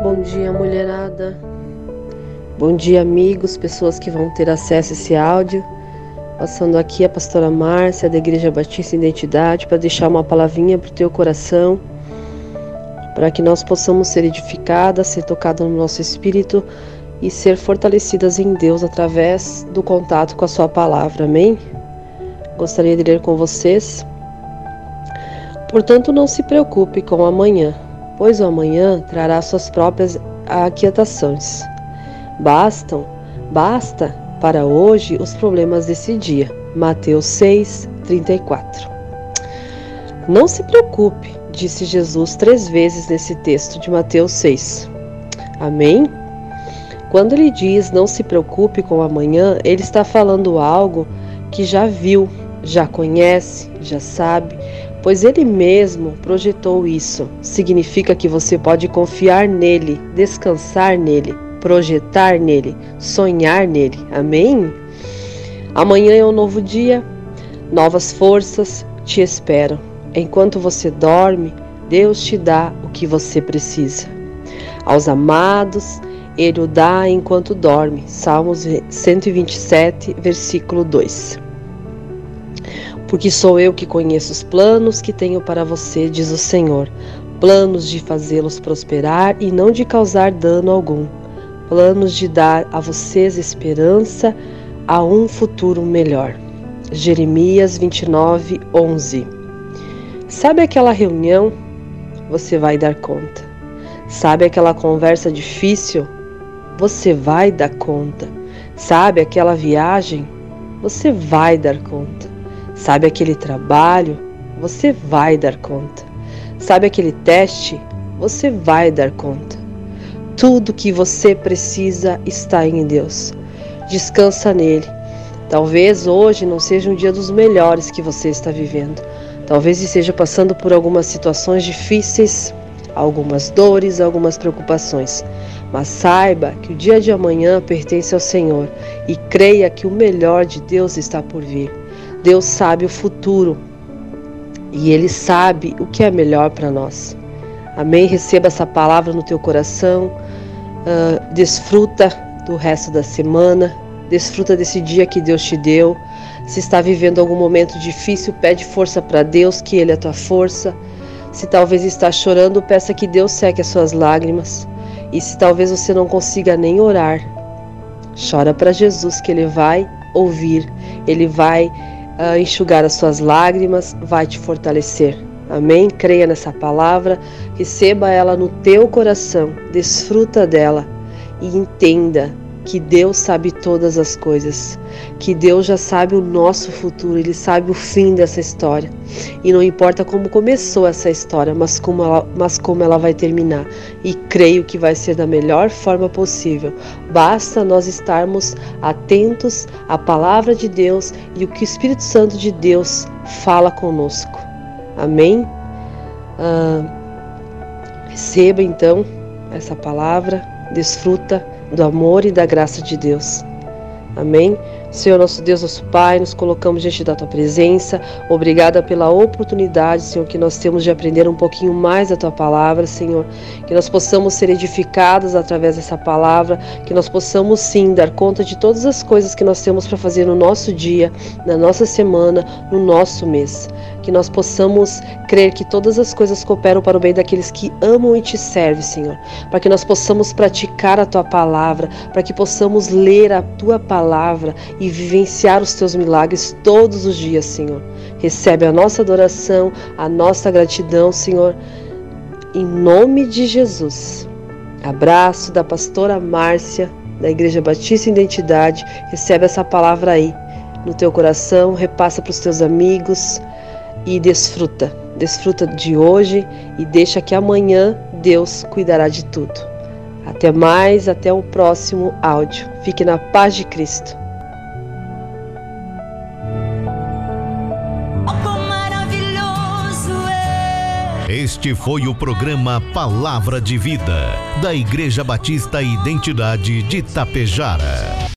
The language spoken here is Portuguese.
Bom dia, mulherada. Bom dia, amigos, pessoas que vão ter acesso a esse áudio. Passando aqui a pastora Márcia, da Igreja Batista Identidade, para deixar uma palavrinha para o teu coração, para que nós possamos ser edificadas, ser tocadas no nosso espírito e ser fortalecidas em Deus através do contato com a Sua palavra. Amém? Gostaria de ler com vocês. Portanto, não se preocupe com amanhã, pois o amanhã trará suas próprias aquietações. Bastam, basta para hoje os problemas desse dia. Mateus 6, 34. Não se preocupe, disse Jesus três vezes nesse texto de Mateus 6. Amém? Quando ele diz não se preocupe com o amanhã, ele está falando algo que já viu, já conhece, já sabe, pois ele mesmo projetou isso. Significa que você pode confiar nele, descansar nele projetar nele, sonhar nele. Amém? Amanhã é um novo dia, novas forças te esperam. Enquanto você dorme, Deus te dá o que você precisa. Aos amados, Ele o dá enquanto dorme. Salmos 127, versículo 2. Porque sou eu que conheço os planos que tenho para você, diz o Senhor, planos de fazê-los prosperar e não de causar dano algum planos de dar a vocês esperança a um futuro melhor. Jeremias 29, 11. Sabe aquela reunião? Você vai dar conta. Sabe aquela conversa difícil? Você vai dar conta. Sabe aquela viagem? Você vai dar conta. Sabe aquele trabalho? Você vai dar conta. Sabe aquele teste? Você vai dar conta. Tudo que você precisa está em Deus. Descansa nele. Talvez hoje não seja um dia dos melhores que você está vivendo. Talvez esteja passando por algumas situações difíceis, algumas dores, algumas preocupações. Mas saiba que o dia de amanhã pertence ao Senhor e creia que o melhor de Deus está por vir. Deus sabe o futuro e Ele sabe o que é melhor para nós. Amém? Receba essa palavra no teu coração Uh, desfruta do resto da semana, desfruta desse dia que Deus te deu. Se está vivendo algum momento difícil, pede força para Deus, que Ele é a tua força. Se talvez está chorando, peça que Deus seque as suas lágrimas. E se talvez você não consiga nem orar, chora para Jesus, que Ele vai ouvir, Ele vai uh, enxugar as suas lágrimas, vai te fortalecer. Amém? Creia nessa palavra, receba ela no teu coração, desfruta dela e entenda que Deus sabe todas as coisas, que Deus já sabe o nosso futuro, Ele sabe o fim dessa história. E não importa como começou essa história, mas como ela, mas como ela vai terminar. E creio que vai ser da melhor forma possível. Basta nós estarmos atentos à palavra de Deus e o que o Espírito Santo de Deus fala conosco. Amém? Ah, receba então essa palavra, desfruta do amor e da graça de Deus. Amém? Senhor nosso Deus, nosso Pai, nos colocamos diante da tua presença. Obrigada pela oportunidade, Senhor, que nós temos de aprender um pouquinho mais da tua palavra, Senhor. Que nós possamos ser edificados através dessa palavra, que nós possamos sim dar conta de todas as coisas que nós temos para fazer no nosso dia, na nossa semana, no nosso mês. Que nós possamos crer que todas as coisas cooperam para o bem daqueles que amam e te servem, Senhor. Para que nós possamos praticar a tua palavra, para que possamos ler a tua palavra e vivenciar os teus milagres todos os dias, Senhor. Recebe a nossa adoração, a nossa gratidão, Senhor, em nome de Jesus. Abraço da pastora Márcia, da Igreja Batista Identidade. Recebe essa palavra aí no teu coração, repassa para os teus amigos e desfruta. Desfruta de hoje e deixa que amanhã Deus cuidará de tudo. Até mais, até o próximo áudio. Fique na paz de Cristo. Este foi o programa Palavra de Vida, da Igreja Batista Identidade de Tapejara.